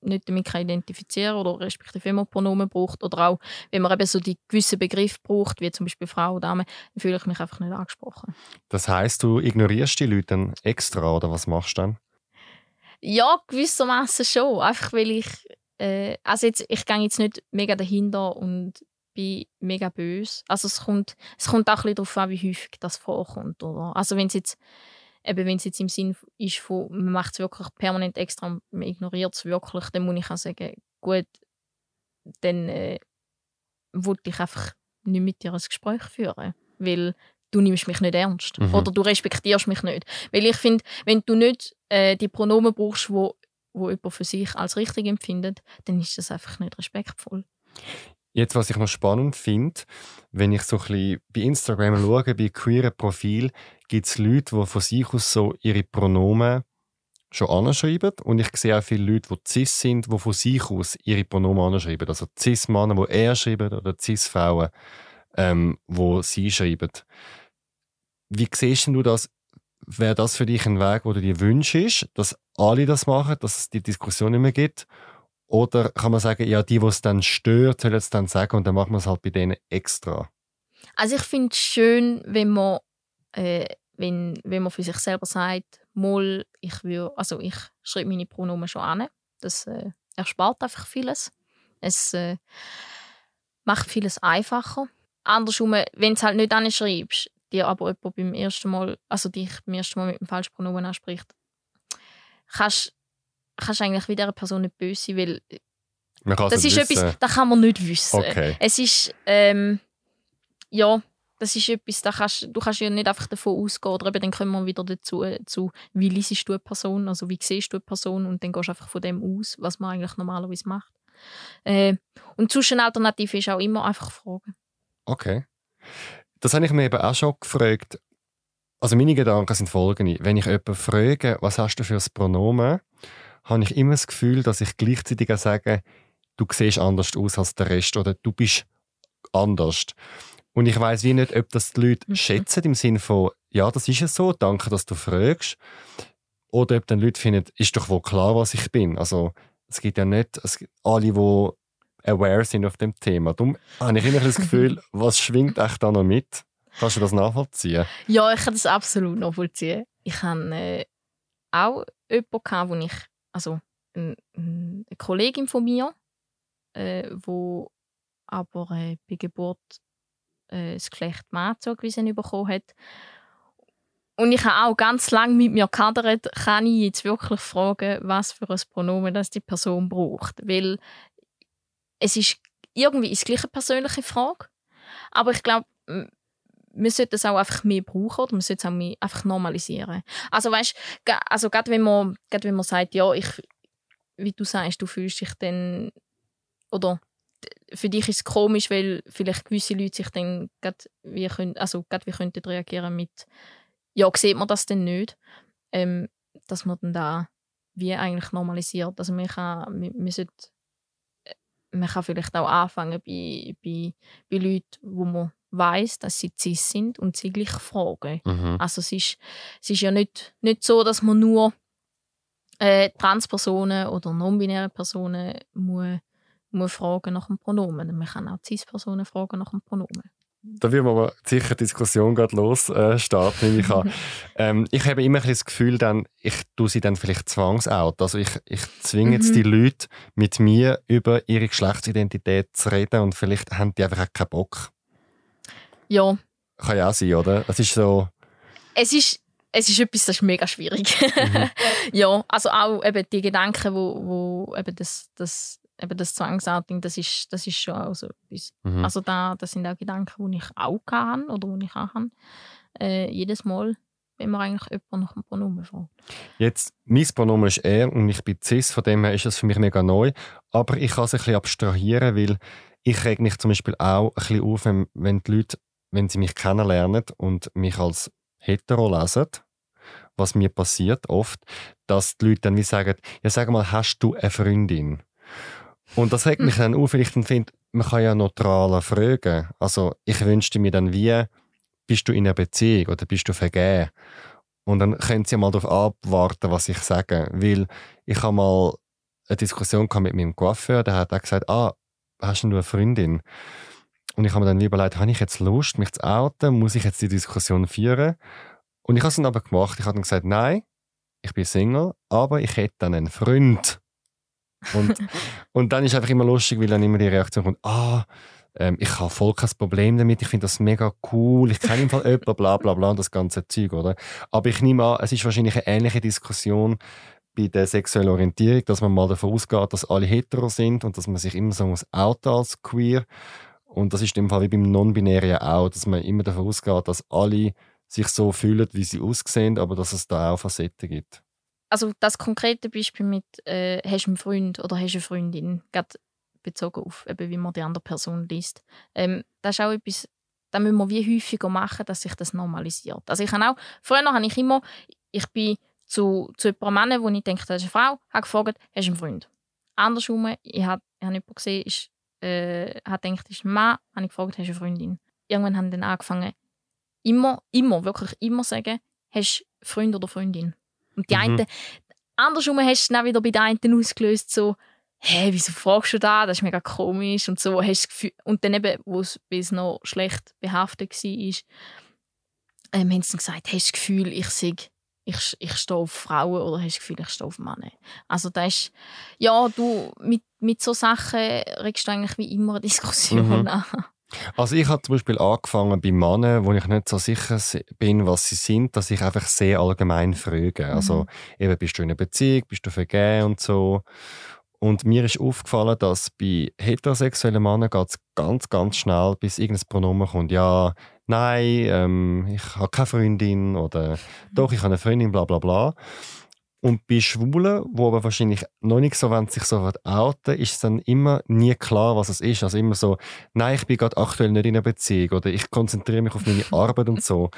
nicht damit kann identifizieren oder respektive wenn man Pronomen braucht oder auch wenn man eben so die gewissen Begriffe braucht, wie zum Beispiel Frau oder Dame, dann fühle ich mich einfach nicht angesprochen. Das heißt, du ignorierst die Leute dann extra oder was machst du dann? Ja, gewissermaßen schon. Einfach weil ich, äh, also jetzt, ich gehe jetzt nicht mega dahinter und bin mega böse. Also es kommt, es kommt auch ein bisschen darauf an, wie häufig das vorkommt. Oder? Also wenn es jetzt, eben wenn es jetzt im Sinn ist von, man macht es wirklich permanent extra und man ignoriert es wirklich, dann muss ich auch sagen, gut, dann äh, wollte ich einfach nicht mit dir ein Gespräch führen. Weil du nimmst mich nicht ernst. Mhm. Oder du respektierst mich nicht. Weil ich finde, wenn du nicht äh, die Pronomen brauchst, wo, wo jemand für sich als richtig empfindet, dann ist das einfach nicht respektvoll. Jetzt, was ich noch spannend finde, wenn ich so ein bisschen bei Instagram schaue, bei queeren Profil, gibt es Leute, die von sich aus so ihre Pronomen schon anschreiben. Und ich sehe auch viele Leute, die cis sind, die von sich aus ihre Pronomen anschreiben. Also cis-Männer, die er schreiben, oder cis-Frauen, ähm, die sie schreiben. Wie siehst du das? Wäre das für dich ein Weg, wo du dir wünschst, dass alle das machen, dass es die Diskussion nicht mehr gibt? Oder kann man sagen, ja, die, die es dann stört, sollen es dann sagen und dann machen wir es halt bei denen extra? Also ich finde es schön, wenn man, äh, wenn, wenn man für sich selber sagt, mal, ich also ich schreibe meine Pronomen schon an. Das äh, erspart einfach vieles. Es äh, macht vieles einfacher. Andersrum, wenn du es halt nicht anschreibst, dir aber jemand beim ersten Mal, also dich beim ersten Mal mit dem falschen Pronomen anspricht, kannst kannst eigentlich wie dieser Person nicht böse sein, weil das ist wissen. etwas, das kann man nicht wissen. Okay. Es ist, ähm, ja, das ist etwas, da kannst, du kannst ja nicht einfach davon ausgehen, oder eben dann kommen wir wieder dazu, äh, zu, wie liest du eine Person, also wie siehst du eine Person und dann gehst du einfach von dem aus, was man eigentlich normalerweise macht. Äh, und sonst eine Alternative ist auch immer einfach fragen. Okay. Das habe ich mir eben auch schon gefragt. Also meine Gedanken sind folgende. Wenn ich jemanden frage, was hast du für ein Pronomen, habe ich immer das Gefühl, dass ich gleichzeitig auch sage, du siehst anders aus als der Rest oder du bist anders. Und ich weiß wie nicht, ob das die Leute Mhm. schätzen im Sinne von, ja, das ist es so, danke, dass du fragst. Oder ob dann Leute finden, ist doch wohl klar, was ich bin. Also es gibt ja nicht es gibt alle, die aware sind auf dem Thema. Darum habe ich immer das Gefühl, was schwingt echt da noch mit? Kannst du das nachvollziehen? Ja, ich kann das absolut nachvollziehen. Ich hatte äh, auch jemanden, wo ich, also ein- ein- eine Kollegin von mir, äh, aber äh, bei Geburt äh, das Geschlecht Mann zugewiesen bekommen hat. Und ich habe auch ganz lange mit mir gehadert, kann ich jetzt wirklich fragen, was für ein Pronomen das die Person braucht. Weil es ist irgendwie ist es gleich eine persönliche Frage. Aber ich glaube, man sollte es auch einfach mehr brauchen oder man sollte es auch mehr einfach normalisieren. Also weißt, also gerade wenn man, wenn man sagt, ja, ich, wie du sagst, du fühlst dich dann oder für dich ist es komisch, weil vielleicht gewisse Leute sich dann gerade wie können, also gerade wie könnten reagieren mit, ja, sieht man das denn nicht, ähm, dass man dann da wie eigentlich normalisiert. Also man kann, man, man sollte äh, man kann vielleicht auch anfangen bei, bei, bei Leuten, wo man weiß, dass sie cis sind und sie gleich fragen. Mhm. Also es ist, es ist ja nicht, nicht so, dass man nur äh, Transpersonen oder non-binäre Personen muss, muss fragen nach dem Pronomen. Man kann auch cis-Personen fragen nach dem Pronomen. Da man aber sicher die Diskussion gerade los äh, starten, nehme ich an. ähm, ich habe immer ein das Gefühl, dann, ich tue sie dann vielleicht zwangsout. Also ich, ich zwinge jetzt Mhm. die Leute, mit mir über ihre Geschlechtsidentität zu reden und vielleicht haben die einfach auch keinen Bock. Ja, Kann ja auch sein, oder? Es ist so, es ist, es ist etwas, das ist mega schwierig. Mhm. ja, also auch eben die Gedanken, wo, wo eben das, das, eben das Zwangsouting, das ist, das ist schon auch so etwas. Mhm. Also da, das sind auch Gedanken, die ich auch kann oder die ich auch habe. Äh, jedes Mal, wenn man eigentlich jemanden nach dem Pronomen fragt. Jetzt, mein Pronomen ist er und ich bin cis, von dem her ist das für mich mega neu. Aber ich kann es ein bisschen abstrahieren, weil ich reg mich zum Beispiel auch ein bisschen auf, wenn, wenn die Leute, wenn sie mich kennenlernen und mich als hetero lesen, was mir passiert oft, dass die Leute dann wie sagen, ja sag mal, hast du eine Freundin? Und das regt mich dann auf, weil ich dann finde, man kann ja neutraler fragen. Also ich wünschte mir dann wie, bist du in einer Beziehung oder bist du vergeben? Und dann können sie mal darauf abwarten, was ich sage. Weil ich habe mal eine Diskussion mit meinem Coiffeur, der hat auch gesagt, ah, hast du eine Freundin? Und ich habe mir dann überlegt, habe ich jetzt Lust, mich zu outen? Muss ich jetzt die Diskussion führen? Und ich habe es dann aber gemacht. Ich habe dann gesagt, nein, ich bin Single, aber ich hätte dann einen Freund. Und, und dann ist einfach immer lustig, weil dann immer die Reaktion kommt, ah, ähm, ich habe voll kein Problem damit, ich finde das mega cool, ich kenne im Fall jemanden, bla bla bla, und das ganze Zeug, oder? Aber ich nehme an, es ist wahrscheinlich eine ähnliche Diskussion bei der sexuellen Orientierung, dass man mal davon ausgeht, dass alle hetero sind und dass man sich immer so muss outen als queer. Und das ist in dem Fall wie beim Non-Binären auch, dass man immer davon ausgeht, dass alle sich so fühlen, wie sie aussehen, aber dass es da auch Facetten gibt. Also das konkrete Beispiel mit äh, «Hast du einen Freund oder hast du eine Freundin?» gerade bezogen auf, eben, wie man die andere Person liest. Ähm, das ist auch etwas, das müssen wir wie häufiger machen, dass sich das normalisiert. Also ich habe auch, früher habe ich immer, ich bin zu, zu jemandem wo ich denke, das ist eine Frau, habe gefragt, hast du einen Freund? Andersrum, ich habe, ich habe jemanden gesehen, ist, äh, hat gedacht, ist ein Mann, habe ich gefragt, hast du eine Freundin? Irgendwann haben dann angefangen, immer, immer, wirklich immer sagen, hast du Freund oder Freundin? Und die mhm. einen, andersrum hast du dann wieder bei den einen ausgelöst, so, hä, wieso fragst du da? Das ist mega komisch und so. Hast Gefühl, und dann eben, wo es noch schlecht behaftet war, ähm, haben sie dann gesagt, hast du das Gefühl, ich sehe ich, ich stehe auf Frauen oder hast du das Gefühl, ich stehe auf Männer? Also das ist, ja, du, mit, mit so Sachen regst du eigentlich wie immer eine Diskussion mhm. an. Also ich habe zum Beispiel angefangen bei Männern, wo ich nicht so sicher bin, was sie sind, dass ich einfach sehr allgemein frage. Also mhm. eben, bist du in einer Beziehung, bist du vergeben und so. Und mir ist aufgefallen, dass bei heterosexuellen Männern geht es ganz, ganz schnell, bis irgendein Pronomen kommt. Ja, nein, ähm, ich habe keine Freundin oder mhm. doch, ich habe eine Freundin, bla bla bla. Und bei Schwulen, wo aber wahrscheinlich noch nicht so wenn sich so outen, ist es dann immer nie klar, was es ist. Also immer so, nein, ich bin gerade aktuell nicht in einer Beziehung oder ich konzentriere mich auf meine Arbeit und so.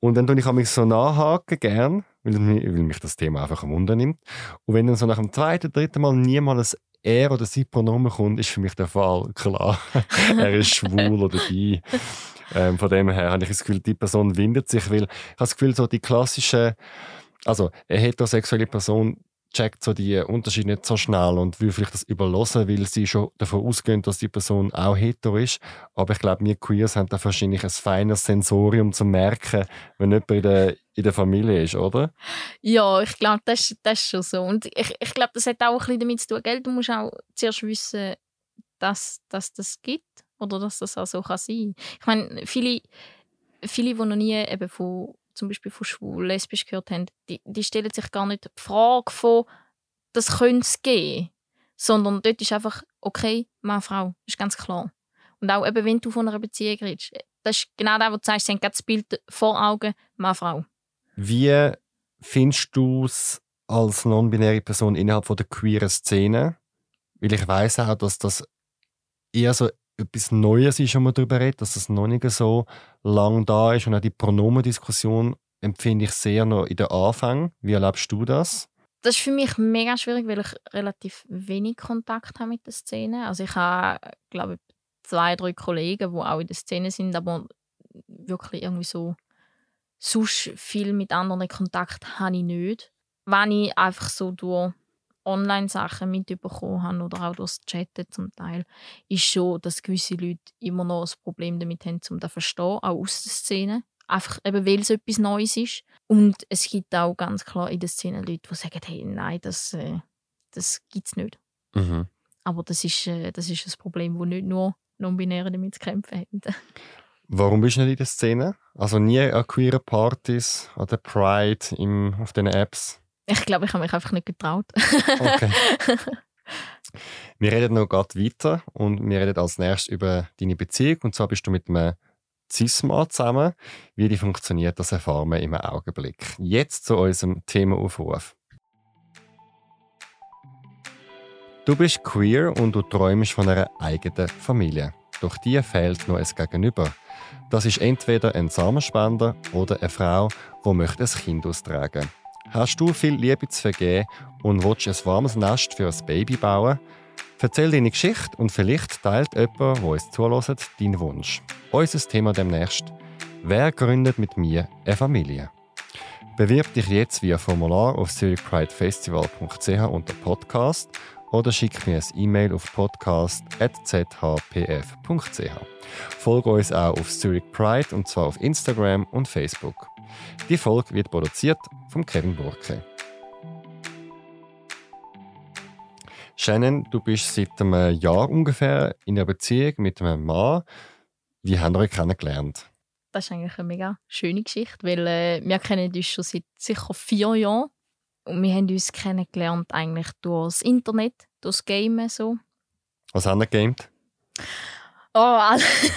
Und dann tue ich mich so nachhaken gern, weil, weil mich das Thema einfach am Wunder nimmt. Und wenn dann so nach dem zweiten, dritten Mal niemals er oder sie Pronomen kommt, ist für mich der Fall klar. er ist schwul oder die. Ähm, von dem her habe ich das Gefühl, die Person windet sich, weil ich habe das Gefühl, so die klassischen also eine heterosexuelle Person checkt so die Unterschiede nicht so schnell und will vielleicht das überlassen, weil sie schon davon ausgehen, dass die Person auch hetero ist. Aber ich glaube, wir Queers haben da wahrscheinlich ein feines Sensorium um zu merken, wenn jemand in der, in der Familie ist, oder? Ja, ich glaube, das, das ist schon so. Und ich, ich glaube, das hat auch ein bisschen damit zu tun, gell? du musst auch zuerst wissen, dass, dass das gibt oder dass das auch so kann sein kann. Ich meine, viele, viele, die noch nie eben von zum Beispiel von schwul, lesbisch gehört haben, die, die stellen sich gar nicht die Frage von, das könnte es geben, sondern dort ist einfach, okay, Mann, Frau, ist ganz klar. Und auch eben, wenn du von einer Beziehung redest, das ist genau das, was du sagst, sie haben das Bild vor Augen, Mann, Frau. Wie findest du es als non-binäre Person innerhalb von der queeren Szene? Weil ich weiß auch, dass das eher so etwas Neues ist, wenn man darüber redet, dass das noch nicht so lang da ist. Und auch die Pronomendiskussion empfinde ich sehr noch in den Anfang. Wie erlebst du das? Das ist für mich mega schwierig, weil ich relativ wenig Kontakt habe mit der Szene. Also ich habe, glaube ich, zwei, drei Kollegen, die auch in der Szene sind, aber wirklich irgendwie so sonst viel mit anderen Kontakt habe ich nicht. Wenn ich einfach so durch Online-Sachen mitbekommen habe oder auch durch das Chatten zum Teil, ist schon, dass gewisse Leute immer noch ein Problem damit haben, um das zu verstehen, auch aus der Szene. Einfach eben, weil es etwas Neues ist. Und es gibt auch ganz klar in der Szene Leute, die sagen, hey, nein, das, äh, das gibt es nicht. Mhm. Aber das ist, äh, das ist ein Problem, das nicht nur Non-Binäre damit zu kämpfen haben. Warum bist du nicht in der Szene? Also nie an queeren Partys, an der Pride, im, auf den Apps? Ich glaube, ich habe mich einfach nicht getraut. Okay. wir reden noch gerade weiter und wir reden als nächstes über deine Beziehung. Und zwar bist du mit einem Cis-Mann zusammen. Wie die funktioniert, das erfahren wir im Augenblick. Jetzt zu unserem Themaaufruf. Du bist queer und du träumst von einer eigenen Familie. Doch dir fehlt noch ein Gegenüber. Das ist entweder ein Samenspender oder eine Frau, die ein Kind austragen möchte. Hast du viel Liebe zu vergeben und willst ein warmes Nest für ein Baby bauen? Erzähl deine Geschichte und vielleicht teilt jemand, der uns zulässt, deinen Wunsch. Unser Thema demnächst. Wer gründet mit mir eine Familie? Bewirb dich jetzt via Formular auf zurichpridefestival.ch unter Podcast oder schick mir ein E-Mail auf podcast.zhpf.ch. Folge uns auch auf Zurich Pride und zwar auf Instagram und Facebook. Die Folge wird produziert von Kevin Burke. Shannon, du bist seit einem Jahr ungefähr in einer Beziehung mit einem Mann. Wie haben wir euch kennengelernt? Das ist eigentlich eine mega schöne Geschichte, weil äh, wir kennen uns schon seit sicher vier Jahren und wir haben uns kennengelernt eigentlich durch das Internet, durch das Gamen so. Was haben wir gegamed? Oh,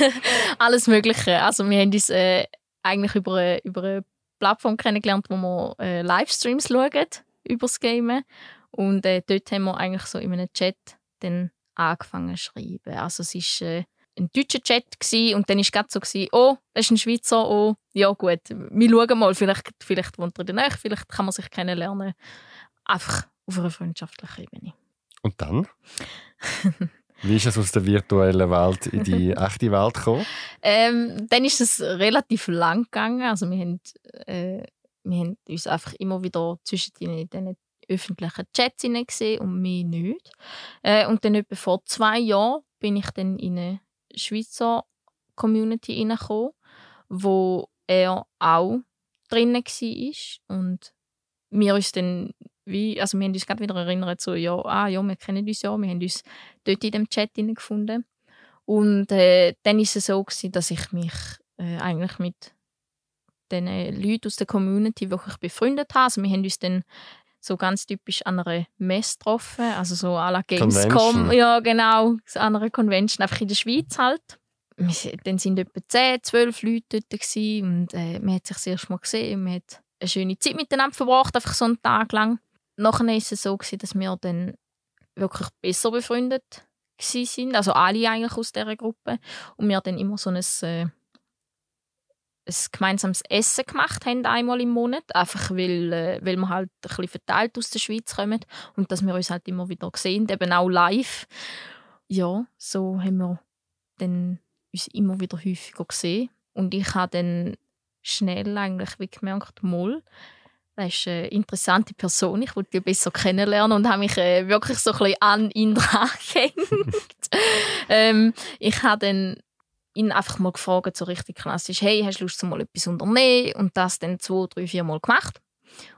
alles Mögliche. Also wir haben uns äh, eigentlich über eine, über eine Plattform kennengelernt, wo wir äh, Livestreams schauen über das Gamen. Und äh, dort haben wir eigentlich so in einem Chat dann angefangen zu schreiben. Also es war äh, ein deutscher Chat gewesen, und dann war es so, gewesen, oh, das ist ein Schweizer, oh, ja gut, wir schauen mal, vielleicht, vielleicht wohnt er in der vielleicht kann man sich kennenlernen. Einfach auf einer freundschaftlichen Ebene. Und dann? Wie ist es aus der virtuellen Welt in die echte Welt gekommen? Ähm, dann ist es relativ lang gegangen. Also wir haben, äh, wir haben uns einfach immer wieder zwischen diesen öffentlichen Chats gesehen und mich nicht. Äh, und dann etwa vor zwei Jahren bin ich dann in eine Schweizer Community hineingekommen, wo er auch drin war und wir uns dann wie, also wir haben uns gerade wieder erinnert, so, ja, ah, ja, wir kennen uns ja, wir haben uns dort in dem Chat gefunden. Und äh, dann ist es so gewesen, dass ich mich äh, eigentlich mit den Leuten aus der Community wirklich befreundet habe. Also wir haben uns dann so ganz typisch an einer Messe getroffen, also so à la Gamescom, ja genau, an einer Convention, einfach in der Schweiz halt. Dann sind etwa 10, 12 Leute dort gewesen, und äh, man hat sich das erste Mal gesehen, man hat eine schöne Zeit miteinander verbracht, einfach so einen Tag lang. Nachher war es so, gewesen, dass wir dann wirklich besser befreundet sind, also alle eigentlich aus dieser Gruppe. Und wir dann immer so ein, äh, ein gemeinsames Essen gemacht haben, einmal im Monat. Einfach weil, äh, weil wir halt ein bisschen verteilt aus der Schweiz kommen und dass wir uns halt immer wieder sehen, eben auch live. Ja, so haben wir dann uns immer wieder häufiger gesehen. Und ich habe dann schnell eigentlich wie gemerkt, mal, das ist eine interessante Person, ich wollte ihn besser kennenlernen und habe mich äh, wirklich so ein bisschen an ihn drangehängt. ähm, ich habe dann ihn einfach mal gefragt, so richtig klassisch, hey, hast du Lust, mal etwas unternehmen? Und das dann zwei, drei, vier Mal gemacht.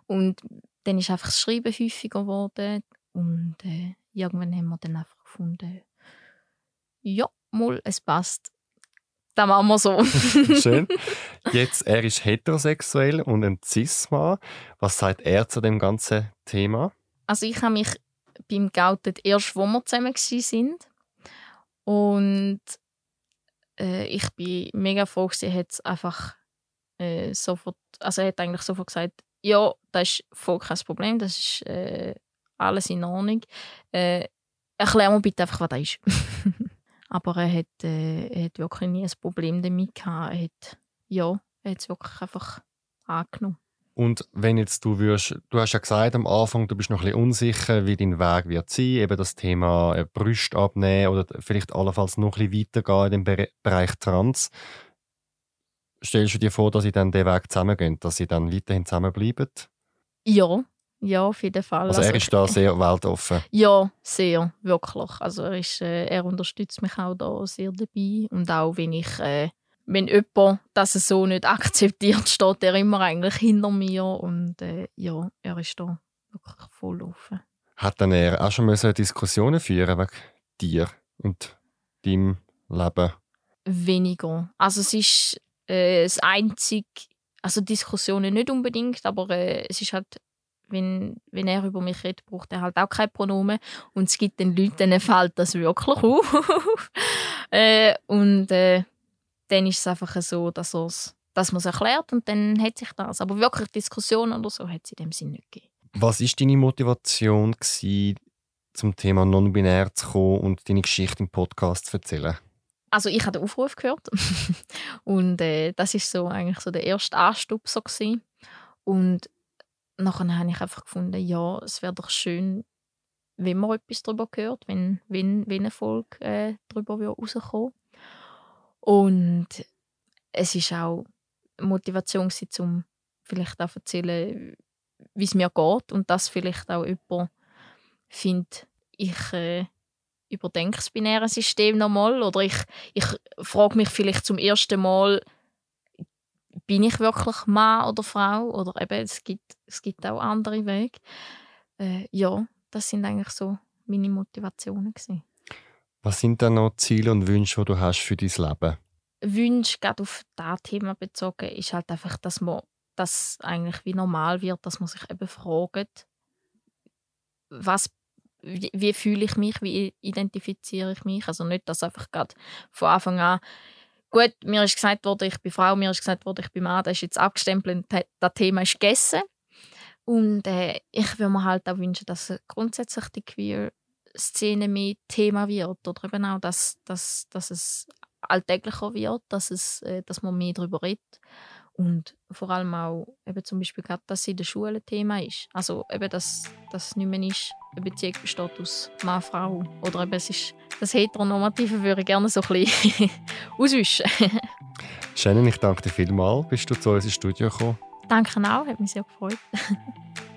Und dann ist einfach das Schreiben häufiger geworden und äh, irgendwann haben wir dann einfach gefunden, ja, mal, es passt. Das machen wir so. Schön. Jetzt, er ist heterosexuell und ein Cis-Mann. Was sagt er zu dem ganzen Thema? Also ich habe mich beim geoutet erst, wo wir zusammen sind. Und äh, ich bin mega froh, er hat einfach äh, sofort, also er hat eigentlich sofort gesagt, ja, das ist voll kein Problem, das ist äh, alles in Ordnung. Äh, erklär mir bitte einfach, was das ist. Aber er hat, äh, er hat wirklich nie ein Problem damit gehabt. Er hat, ja, er hat es wirklich einfach angenommen. Und wenn jetzt du würdest, du hast ja gesagt am Anfang, du bist noch ein bisschen unsicher, wie dein Weg wird sein, eben das Thema äh, Brüste abnehmen oder vielleicht allenfalls noch ein bisschen weitergehen in dem Bereich Trans. Stellst du dir vor, dass sie dann den Weg zusammengehen, dass sie dann weiterhin zusammenbleiben? Ja, ja, auf jeden Fall. Also, er also ist da sehr weltoffen? Ja, sehr, wirklich. Also er, ist, äh, er unterstützt mich auch da sehr dabei. Und auch wenn ich, äh, wenn jemand das so nicht akzeptiert, steht er immer eigentlich hinter mir. Und äh, ja, er ist da wirklich voll offen. Hat dann er auch schon Diskussionen führen wegen dir und deinem Leben? weniger. Also es ist äh, das einzige, also Diskussionen nicht unbedingt, aber äh, es ist halt, wenn, wenn er über mich redet, braucht er halt auch kein Pronomen und es gibt den Leuten, denen fällt das wirklich auf. äh, und äh, dann ist es einfach so, dass dass man es erklärt und dann hat sich das. Aber wirklich Diskussionen oder so hat es in dem Sinne nicht gegeben. Was war deine Motivation, gewesen, zum Thema non-binär zu kommen und deine Geschichte im Podcast zu erzählen? Also ich habe den Aufruf gehört und äh, das ist so eigentlich so der erste Anstupser gewesen. und nachher habe ich einfach gefunden, ja, es wäre doch schön, wenn man etwas darüber hört, wenn, wenn, wenn eine Folge äh, darüber rauskommen Und es ist auch Motivation um vielleicht auch zu erzählen, wie es mir geht und dass vielleicht auch jemand findet, ich äh, überdenke das binäre System nochmal oder ich, ich frage mich vielleicht zum ersten Mal, bin ich wirklich Mann oder Frau oder eben es gibt, es gibt auch andere Wege. Äh, ja, das sind eigentlich so meine Motivationen gewesen. Was sind dann noch Ziele und Wünsche, die du hast für dein Leben? Wünsche, gerade auf das Thema bezogen, ist halt einfach, dass man das eigentlich wie normal wird, dass man sich eben fragt, was wie, wie fühle ich mich, wie identifiziere ich mich. Also nicht, dass einfach gerade von Anfang an gut, mir ist gesagt worden, ich bin Frau, mir ist gesagt worden, ich bin Mann, das ist jetzt abgestempelt, das Thema ist gegessen. Und äh, ich würde mir halt auch wünschen, dass grundsätzlich die Queer-Szene mehr Thema wird oder eben auch, dass, dass, dass es alltäglicher wird, dass, es, äh, dass man mehr darüber redet und vor allem auch eben zum Beispiel gerade, dass es in der Schule ein Thema ist. Also eben, dass das nicht mehr ist, eine Beziehung besteht aus Mann, Frau. Oder eben es ist das Heteronormative würde ich gerne so ein bisschen auswischen. Shannon, ich danke dir vielmals. Bist du zu uns ins Studio gekommen? Danke auch, hat mich sehr gefreut.